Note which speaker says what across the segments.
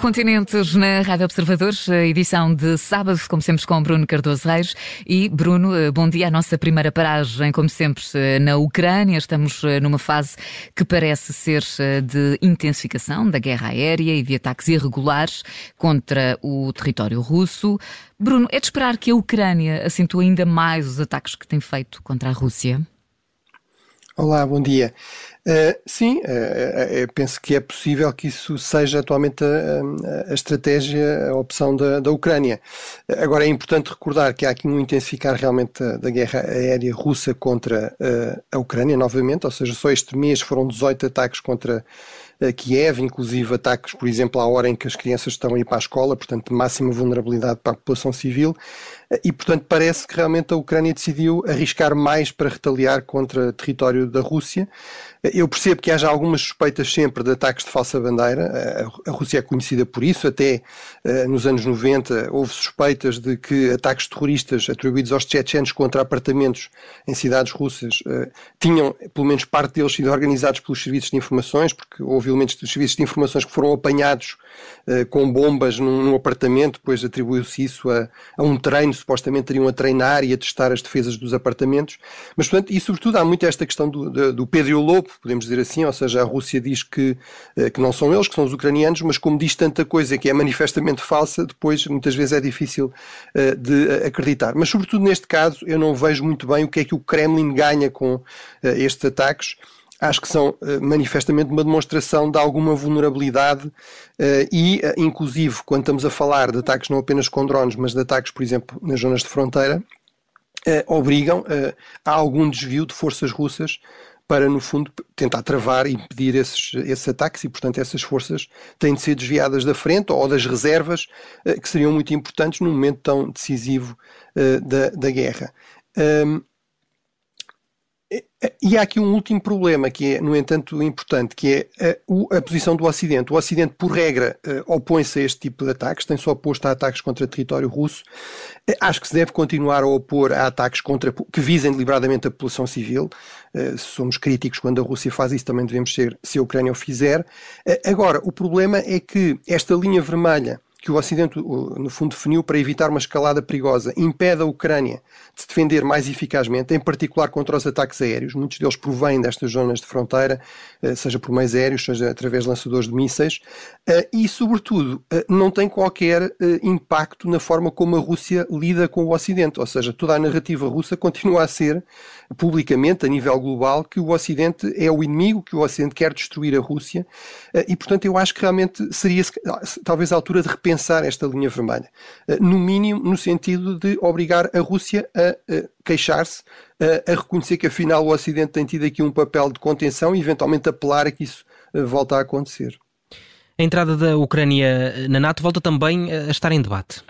Speaker 1: Continentes na Rádio Observadores, edição de sábado, como sempre, com Bruno Cardoso Reis. E, Bruno, eh, bom dia. A nossa primeira paragem, como sempre, eh, na Ucrânia. Estamos eh, numa fase que parece ser de intensificação da guerra aérea e de ataques irregulares contra o território russo. Bruno, é de esperar que a Ucrânia acentue ainda mais os ataques que tem feito contra a Rússia?
Speaker 2: Olá, bom dia. Uh, sim, uh, penso que é possível que isso seja atualmente a, a estratégia, a opção da, da, Ucrânia. Agora é importante recordar que há aqui um intensificar realmente da, da guerra aérea russa contra a Ucrânia, novamente, ou seja, só este mês foram 18 ataques contra Kiev, inclusive ataques, por exemplo, à hora em que as crianças estão a ir para a escola, portanto, máxima vulnerabilidade para a população civil. E, portanto, parece que realmente a Ucrânia decidiu arriscar mais para retaliar contra território da Rússia. Eu percebo que haja algumas suspeitas sempre de ataques de falsa bandeira. A Rússia é conhecida por isso. Até eh, nos anos 90 houve suspeitas de que ataques terroristas atribuídos aos tchetchenos contra apartamentos em cidades russas eh, tinham, pelo menos parte deles, sido organizados pelos serviços de informações, porque houve elementos dos serviços de informações que foram apanhados eh, com bombas num, apartamento, depois atribuiu-se isso a, a um treino, supostamente teriam a treinar e a testar as defesas dos apartamentos. Mas, portanto, e sobretudo há muito esta questão do, do, do Pedro e o Lobo, podemos dizer assim, ou seja, a Rússia diz que, eh, que não são eles, que são os ucranianos, mas como diz tanta coisa que é manifestamente falsa, depois muitas vezes é difícil uh, de acreditar. Mas, sobretudo neste caso, eu não vejo muito bem o que é que o Kremlin ganha com estes ataques acho que são uh, manifestamente uma demonstração de alguma vulnerabilidade uh, e, uh, inclusive, quando estamos a falar de ataques não apenas com drones, mas de ataques, por exemplo, nas zonas de fronteira, obrigam a algum desvio de forças russas para, no fundo, tentar travar e impedir esses, esses ataques e, portanto, essas forças têm de ser desviadas da frente ou das reservas que seriam muito importantes num momento tão decisivo da, da guerra. Um, e há aqui um último problema que é, no entanto, importante, que é a, a posição do Ocidente. O Ocidente, por regra, uh, opõe-se a este tipo de ataques, tem só oposto a ataques contra território russo. Uh, acho que se deve continuar a opor a ataques contra, que visem deliberadamente a população civil. Somos críticos quando a Rússia faz isso, também devemos ser se a Ucrânia o fizer. agora, o problema é que esta linha vermelha que o Ocidente, no fundo, definiu para evitar uma escalada perigosa, impede a Ucrânia de se defender mais eficazmente, em particular contra os ataques aéreos. Muitos deles provêm destas zonas de fronteira, eh, seja por meios aéreos, seja através de lançadores de mísseis, eh, e, sobretudo, eh, não tem qualquer impacto na forma como a Rússia lida com o Ocidente. Ou seja, toda a narrativa russa continua a ser, publicamente, a nível global, que o Ocidente é o inimigo, que o Ocidente quer destruir a Rússia, e, portanto, eu acho que realmente seria talvez a altura de repensar repensar esta linha vermelha. Eh, no mínimo, no sentido de obrigar a Rússia a queixar-se, a reconhecer que afinal o Ocidente tem tido aqui um papel de contenção e eventualmente apelar a que isso eh, volte a acontecer.
Speaker 3: A entrada da Ucrânia na NATO volta também a estar em debate.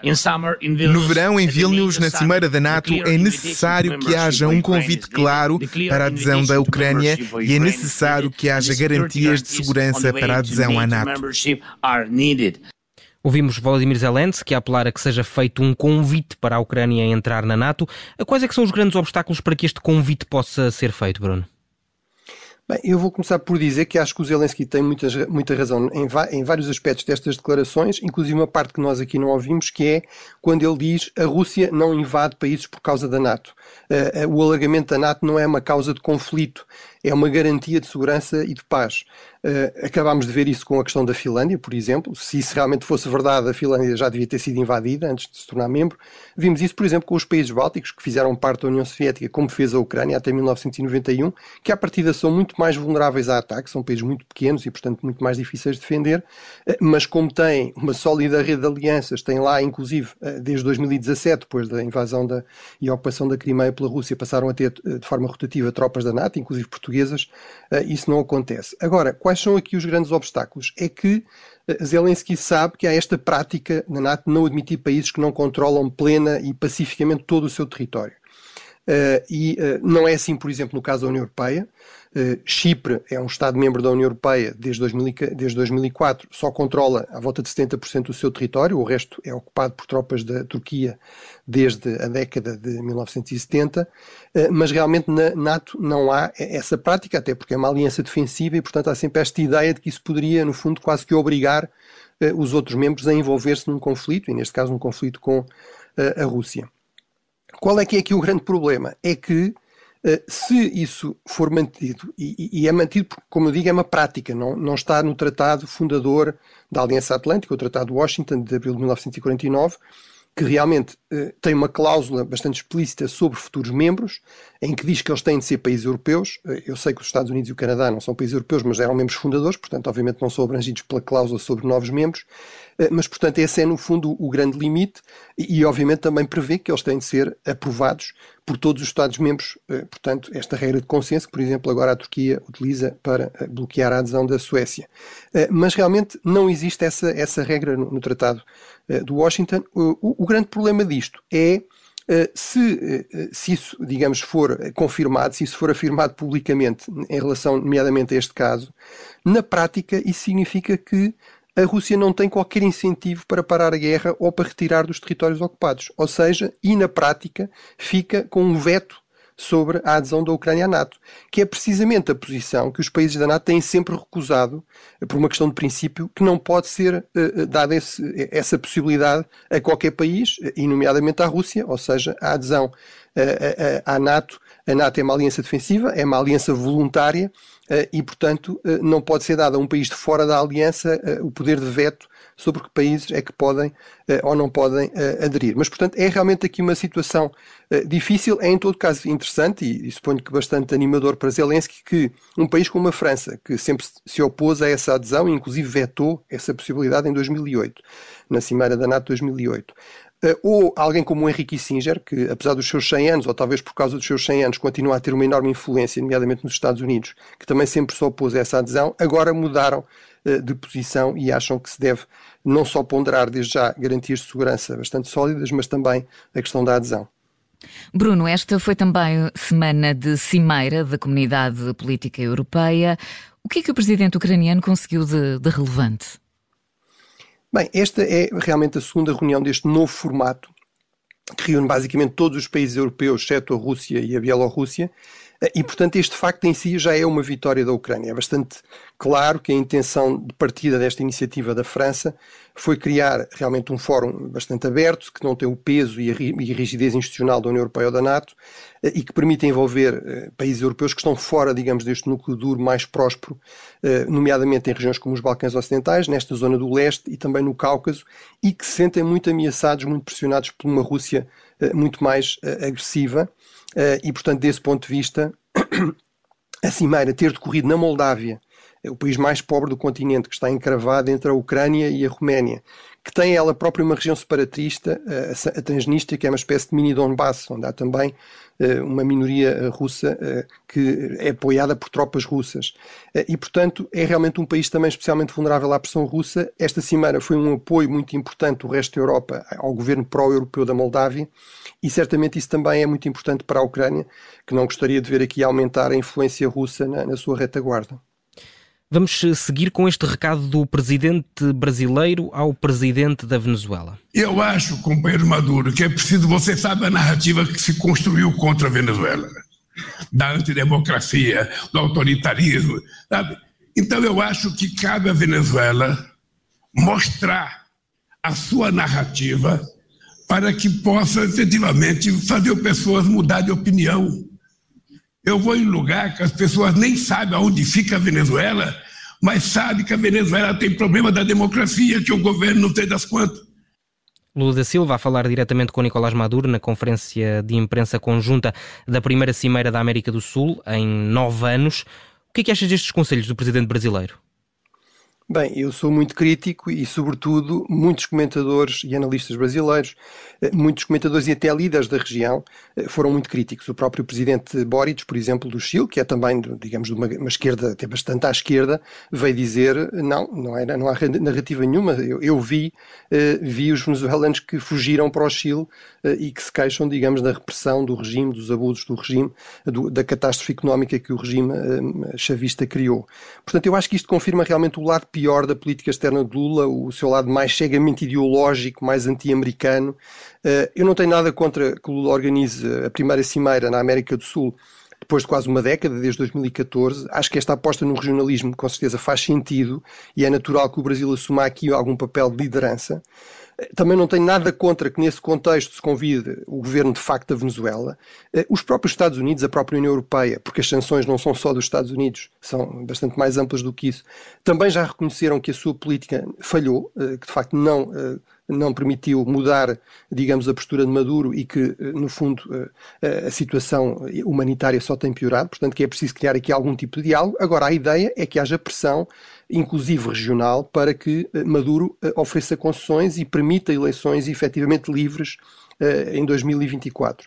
Speaker 4: No verão, em Vilnius, na Cimeira da NATO, é necessário que haja um convite claro para a adesão da Ucrânia e é necessário que haja garantias de segurança para a adesão à NATO.
Speaker 3: Ouvimos Volodymyr Zelensky apelar a que seja feito um convite para a Ucrânia entrar na NATO. Quais é que são os grandes obstáculos para que este convite possa ser feito, Bruno?
Speaker 2: Bem, eu vou começar por dizer que acho que o Zelensky tem muita, muita razão em, em, vários aspectos destas declarações, inclusive uma parte que nós aqui não ouvimos, que é quando ele diz a Rússia não invade países por causa da NATO. Uh, uh, o alargamento da NATO não é uma causa de conflito, é uma garantia de segurança e de paz. Uh, acabámos de ver isso com a questão da Finlândia, por exemplo. Se isso realmente fosse verdade, a Finlândia já devia ter sido invadida antes de se tornar membro. Vimos isso, por exemplo, com os países bálticos, que fizeram parte da União Soviética, como fez a Ucrânia até 1991, que à partida são muito mais vulneráveis a ataques, são países muito pequenos e, portanto, muito mais difíceis de defender, uh, mas como têm uma sólida rede de alianças, têm lá, inclusive, uh, desde 2017, depois da invasão da, e ocupação da Crimeia pela Rússia, passaram a ter de forma rotativa tropas da NATO, inclusive portuguesas, isso não acontece. Agora, quais são aqui os grandes obstáculos? É que eh, Zelensky sabe que há esta prática na NATO não admitir países que não controlam plena e pacificamente todo o seu território. Uh, e uh, não é assim, por exemplo, no caso da União Europeia. Uh, Chipre é um Estado-membro da União Europeia desde, 2000, desde 2004, só controla à volta de 70% do seu território, o resto é ocupado por tropas da Turquia desde a década de 1970, mas realmente na NATO não há essa prática, até porque é uma aliança defensiva e, portanto, há sempre esta ideia de que isso poderia, no fundo, quase que obrigar os outros membros a envolver-se num conflito, e neste caso num conflito com a Rússia. Qual é que é aqui o grande problema? É que se isso for mantido, e, e, é mantido porque, como eu digo, é uma prática, não, não está no tratado fundador da Aliança Atlântica, o Tratado de Washington de abril de 1949, que realmente eh, tem uma cláusula bastante explícita sobre futuros membros, em que diz que eles têm de ser países europeus. Eh, eu sei que os Estados Unidos e o Canadá não são países europeus, mas eram membros fundadores, portanto, obviamente, não são abrangidos pela cláusula sobre novos membros. Eh, mas, portanto, esse é, no fundo, o grande limite e, e, obviamente, também prevê que eles têm de ser aprovados por todos os Estados-membros. Portanto, esta regra de consenso que, por exemplo, agora a Turquia utiliza para bloquear a adesão da Suécia. Mas, realmente, não existe essa, essa regra no, no Tratado de Washington. O, o grande problema disto é se, se isso, digamos, for confirmado, se isso for afirmado publicamente em relação, nomeadamente, a este caso, na prática isso significa que a Rússia não tem qualquer incentivo para parar a guerra ou para retirar dos territórios ocupados. Ou seja, e na prática fica com um veto sobre a adesão da Ucrânia à NATO, que é precisamente a posição que os países da NATO têm sempre recusado, por uma questão de princípio, que não pode ser uh, dada essa possibilidade a qualquer país, e nomeadamente à Rússia, ou seja, a adesão à NATO. A NATO é uma aliança defensiva, é uma aliança voluntária eh, e, portanto, eh, não pode ser dado a um país de fora da aliança eh, o poder de veto sobre que países é que podem ou não podem aderir. Mas, portanto, é realmente aqui uma situação difícil, é em todo caso interessante e, e suponho que bastante animador para Zelensky que um país como a França, que sempre se opôs a essa adesão e inclusive vetou essa possibilidade em 2008, na Cimeira da NATO 2008, Uh, ou alguém como o Henrique Kissinger, que apesar dos seus 100 anos, ou talvez por causa dos seus 100 anos, continua a ter uma enorme influência, nomeadamente nos Estados Unidos, que também sempre se opôs a essa adesão, agora mudaram uh, de posição e acham que se deve não só ponderar desde já garantias de segurança bastante sólidas, mas também a questão da adesão.
Speaker 1: Bruno, esta foi também semana de cimeira da comunidade política europeia. O que é que o presidente ucraniano conseguiu de, de relevante?
Speaker 2: Bem, esta é realmente a segunda reunião deste novo formato, que reúne basicamente todos os países europeus, exceto a Rússia e a Bielorrússia, e, portanto, este facto em si já é uma vitória da Ucrânia. É bastante claro que a intenção de partida desta iniciativa da França foi criar realmente um fórum bastante aberto, que não tem o peso e a rigidez institucional da União Europeia ou da NATO, eh, e que permite envolver eh, países europeus que estão fora, digamos, deste núcleo duro mais próspero, eh, nomeadamente em regiões como os Balcãs Ocidentais, nesta zona do leste e também no Cáucaso, e que se sentem muito ameaçados, muito pressionados por uma Rússia muito mais agressiva e, portanto, desse ponto de vista, a cimeira ter decorrido na Moldávia, o país mais pobre do continente, que está encravado entre a Ucrânia e a Roménia, que tem ela própria uma região separatista, a Transnistria, que é uma espécie de mini Donbass, onde há também uh, uma minoria russa uh, que é apoiada por tropas russas. E, portanto, é realmente um país também especialmente vulnerável à pressão russa. Esta cimeira foi um apoio muito importante do resto da Europa ao governo pró-europeu da Moldávia e certamente isso também é muito importante para a Ucrânia, que não gostaria de ver aqui aumentar a influência russa na, na sua retaguarda.
Speaker 3: Vamos seguir com este recado do presidente brasileiro ao presidente da Venezuela.
Speaker 5: Eu acho, companheiro Maduro, que é preciso você saber a narrativa que se construiu contra a Venezuela, da antidemocracia, do autoritarismo, sabe? Então eu acho que cabe à Venezuela mostrar a sua narrativa para que possa efetivamente fazer pessoas mudar de opinião. Eu vou em lugar que as pessoas nem sabem aonde fica a Venezuela, mas sabem que a Venezuela tem problema da democracia, que o governo não tem das quantas.
Speaker 3: Lula da Silva a falar diretamente com Nicolás Maduro na conferência de imprensa conjunta da primeira Cimeira da América do Sul em nove anos. O que é que achas destes conselhos do presidente brasileiro?
Speaker 2: Bem, eu sou muito crítico e, sobretudo, muitos comentadores e analistas brasileiros, eh, muitos comentadores e até líderes da região eh, foram muito críticos. O próprio presidente Boric, por exemplo, do Chile, que é também, digamos, de uma, uma esquerda até bastante à esquerda, veio dizer não, não, era, não há narrativa nenhuma. Eu, eu vi, eh, vi os venezuelanos que fugiram para o Chile e que se queixam, digamos, da repressão do regime, dos abusos do regime, do, da catástrofe económica que o regime chavista criou. Portanto, eu acho que isto confirma realmente o lado pior da política externa de Lula, o seu lado mais cegamente ideológico, mais anti-americano. Eh, eu não tenho nada contra que Lula organize a primeira cimeira na América do Sul depois de quase uma década, desde 2014. Acho que esta aposta no regionalismo com certeza faz sentido e é natural que o Brasil assuma aqui algum papel de liderança. Também não tenho nada contra que nesse contexto se convide o governo de facto da Venezuela, eh, os próprios Estados Unidos, a própria União Europeia, porque as sanções não são só dos Estados Unidos, são bastante mais amplas do que isso, também já reconheceram que a sua política falhou, eh, que de facto não eh, não permitiu mudar, digamos, a postura de Maduro e que, no fundo, a situação humanitária só tem piorado, portanto que é preciso criar aqui algum tipo de diálogo. Agora, a ideia é que haja pressão inclusive regional, para que eh, Maduro eh, ofereça concessões e permita eleições efetivamente livres em 2024.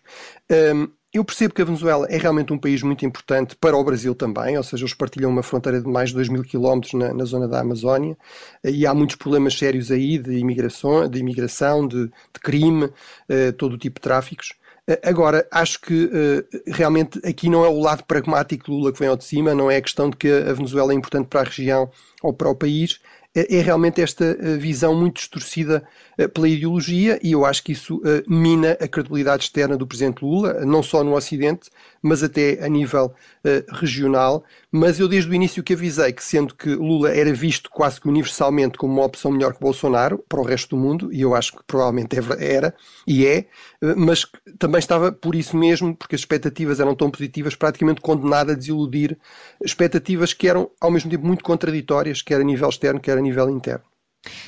Speaker 2: Um, eu percebo que a Venezuela é realmente um país muito importante para o Brasil também, ou seja, eles partilham uma fronteira de mais de 2 mil quilómetros na, na, zona da Amazónia e há muitos problemas sérios aí de imigração, de, imigração, de, de crime, uh, todo o tipo de tráficos. Eh, agora, acho que uh, realmente aqui não é o lado pragmático Lula que vem ao de cima, não é a questão de que a Venezuela é importante para a região ou para o país, é, é realmente esta eh, visão muito distorcida pela ideologia e eu acho que isso mina a credibilidade externa do Presidente Lula, não só no Ocidente, mas até a nível regional. Mas eu desde o início que avisei que, sendo que Lula era visto quase que universalmente como uma opção melhor que Bolsonaro para o resto do mundo, e eu acho que provavelmente é era e é, mas também estava por isso mesmo, porque as expectativas eram tão positivas, praticamente condenado a desiludir expectativas que eram ao mesmo tempo muito contraditórias, quer a nível externo, quer a nível interno.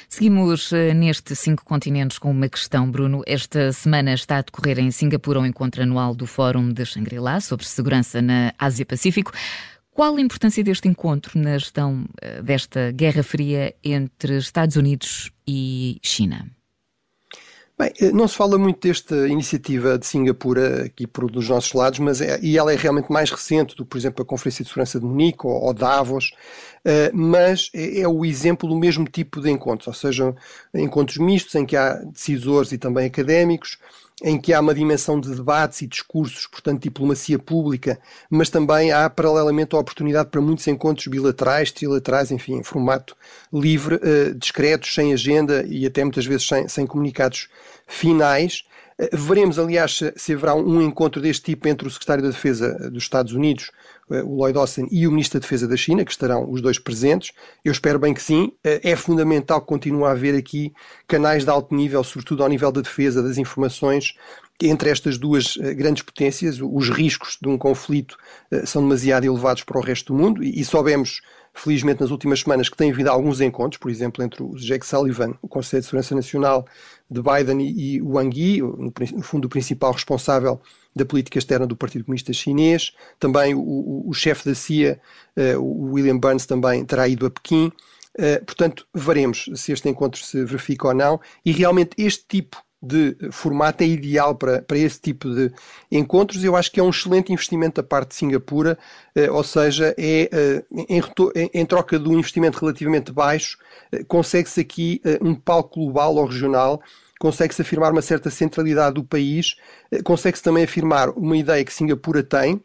Speaker 1: Seguimos uh, neste cinco continentes com uma questão, Bruno. Esta semana está a decorrer em Singapura o encontro anual do Fórum de Shangri-La sobre segurança na Ásia-Pacífico. Qual a importância deste encontro na gestão uh, desta Guerra Fria entre Estados Unidos e China?
Speaker 2: Bem, eh, não se fala muito desta iniciativa de Singapura aqui por dos nossos lados, mas é, e ela é realmente mais recente do por exemplo, a Conferência de Segurança de Munique ou, ou Davos, uh, mas é, é, o exemplo do mesmo tipo de encontros, ou seja, encontros mistos em que há decisores e também académicos, em que há uma dimensão de debates e discursos, portanto, diplomacia pública, mas também há, paralelamente, a oportunidade para muitos encontros bilaterais, trilaterais, enfim, em formato livre, uh, discretos, sem agenda e até muitas vezes sem, sem comunicados finais. Uh, veremos, aliás, se haverá um encontro deste tipo entre o Secretário da Defesa dos Estados Unidos, uh, o Lloyd Austin, e o Ministro da Defesa da China, que estarão os dois presentes. Eu espero bem que sim. É fundamental que continue a haver aqui canais de alto nível, sobretudo ao nível da defesa, das informações, entre estas duas grandes potências, os riscos de um conflito são demasiado elevados para o resto do mundo e soubemos felizmente nas últimas semanas que tem havido alguns encontros, por exemplo, entre o Jake Sullivan, o Conselho de Segurança Nacional de Biden e, o Wang Yi, no, no fundo o principal responsável da política externa do Partido Comunista Chinês, também o, o, o chefe da CIA, uh, o William Burns, também terá ido a Pequim. Uh, portanto, veremos se este encontro se verifica ou não. E realmente este tipo de formato é ideal para, para esse tipo de encontros. Eu acho que é um excelente investimento da parte de Singapura, eh, ou seja, é, eh, em, em, troca de um investimento relativamente baixo, eh, consegue-se aqui um palco global ou regional consegue-se afirmar uma certa centralidade do país, consegue-se também afirmar uma ideia que Singapura tem,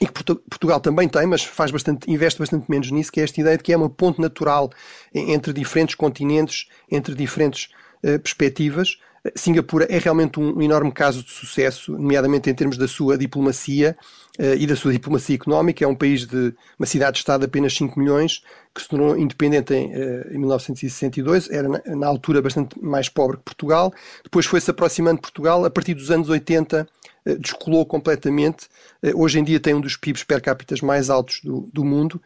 Speaker 2: e que Portugal também tem, mas faz bastante, investe bastante menos nisso, que é esta ideia de que é uma ponte natural entre diferentes continentes, entre diferentes uh, perspectivas, Singapura é realmente um enorme caso de sucesso, nomeadamente em termos da sua diplomacia uh, e da sua diplomacia económica. É um país de uma cidade-estado de apenas 5 milhões, que se tornou independente em, uh, em 1962, era na, na, altura bastante mais pobre que Portugal. Depois foi-se aproximando de Portugal, a partir dos anos 80 uh, eh, descolou completamente. hoje em dia tem um dos PIBs per capita mais altos do, do mundo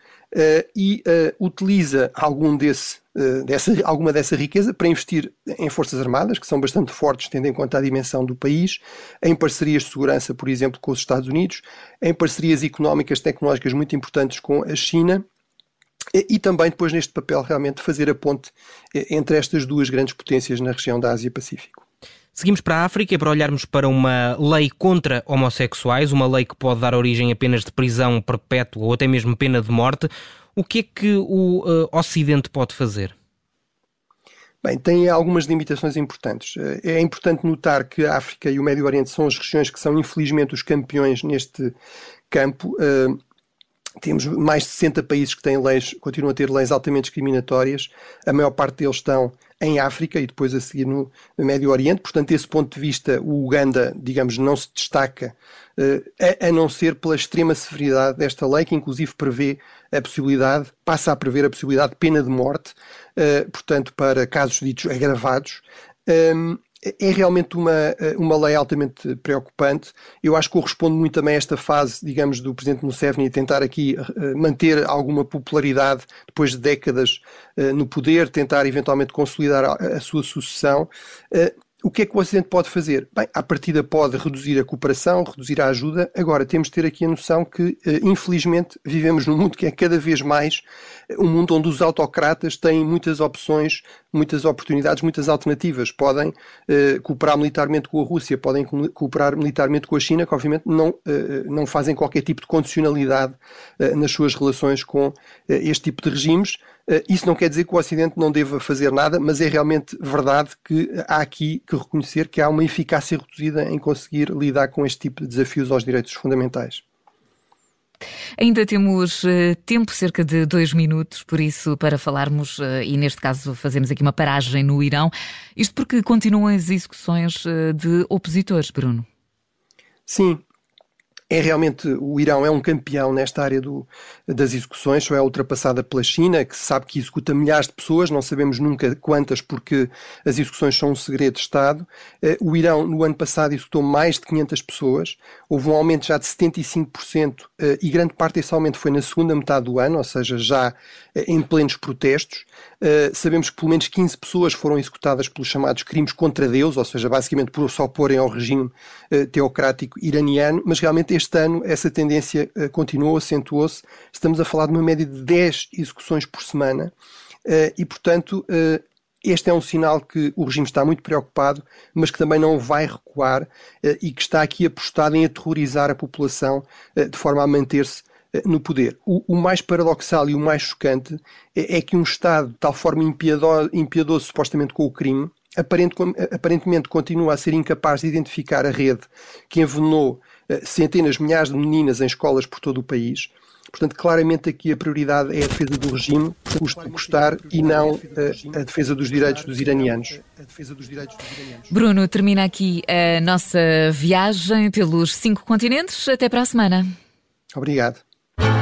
Speaker 2: e utiliza algum desse eh, dessa, alguma dessa riqueza para investir em Forças Armadas, que são bastante fortes, tendo em conta a dimensão do país, em parcerias de segurança, por exemplo, com os Estados Unidos, em parcerias económicas, tecnológicas muito importantes com a China. E também depois neste papel realmente fazer a ponte eh, entre estas duas grandes potências na região da Ásia-Pacífico.
Speaker 3: Seguimos para a África para olharmos para uma lei contra homossexuais, uma lei que pode dar origem a penas de prisão perpétua ou até mesmo pena de morte. O que é que o uh, Ocidente pode fazer?
Speaker 2: Bem, tem algumas limitações importantes. Eh, é importante notar que a África e o Médio Oriente são as regiões que são, infelizmente, os campeões neste campo. Uh, temos mais de 60 países que têm leis, continuam a ter leis altamente discriminatórias. A maior parte deles estão em África e depois a seguir no, Médio Oriente. Portanto, desse ponto de vista, o Uganda, digamos, não se destaca, a, a não ser pela extrema severidade desta lei, que inclusive prevê a possibilidade, passa a prever a possibilidade de pena de morte, portanto, para casos ditos agravados. Um, é realmente uma, uma lei altamente preocupante. Eu acho que corresponde muito também a esta fase, digamos, do Presidente Museveni tentar aqui uh, manter alguma popularidade depois de décadas no poder, tentar eventualmente consolidar a, sua sucessão. O que é que o Ocidente pode fazer? Bem, à partida pode reduzir a cooperação, reduzir a ajuda. Agora, temos de ter aqui a noção que, eh, infelizmente, vivemos num mundo que é cada vez mais eh, um mundo onde os autocratas têm muitas opções, muitas oportunidades, muitas alternativas. Podem eh, cooperar militarmente com a Rússia, podem cooperar militarmente com a China, que obviamente não, não fazem qualquer tipo de condicionalidade nas suas relações com este tipo de regimes. Eh, isso não quer dizer que o Ocidente não deva fazer nada, mas é realmente verdade que há aqui que reconhecer que há uma eficácia reduzida em conseguir lidar com este tipo de desafios aos direitos fundamentais.
Speaker 1: Ainda temos uh, tempo, cerca de dois minutos, por isso, para falarmos, uh, e neste caso fazemos aqui uma paragem no Irão. Isto porque continuam as execuções uh, de opositores, Bruno.
Speaker 2: Sim, é realmente o Irão é um campeão nesta área do, das execuções, só é ultrapassada pela China, que sabe que executa milhares de pessoas, não sabemos nunca quantas, porque as execuções são um segredo de Estado. Eh, o Irão, no ano passado, executou mais de 500 pessoas, houve um aumento já de 75%, eh, e grande parte desse aumento foi na segunda metade do ano, ou seja, já em plenos protestos. Sabemos que pelo menos 15 pessoas foram executadas pelos chamados crimes contra Deus, ou seja, basicamente por se oporem ao regime teocrático iraniano, mas realmente este ano essa tendência continuou, acentuou-se. Estamos a falar de uma média de 10 execuções por semana e, portanto, este é um sinal que o regime está muito preocupado, mas que também não vai recuar e que está aqui apostado em aterrorizar a população de forma a manter-se no poder. O, o, mais paradoxal e o mais chocante é, é que um Estado de tal forma impiedoso, impiedoso supostamente com o crime, aparentemente continua a ser incapaz de identificar a rede que envenenou eh, centenas, milhares de meninas em escolas por todo o país. Portanto, claramente aqui a prioridade é a defesa do regime, custe custar, e não a, eh, a, defesa dos direitos dos iranianos.
Speaker 1: Bruno, termina aqui a nossa viagem pelos cinco continentes. Até para a semana.
Speaker 2: Obrigado. Thank you.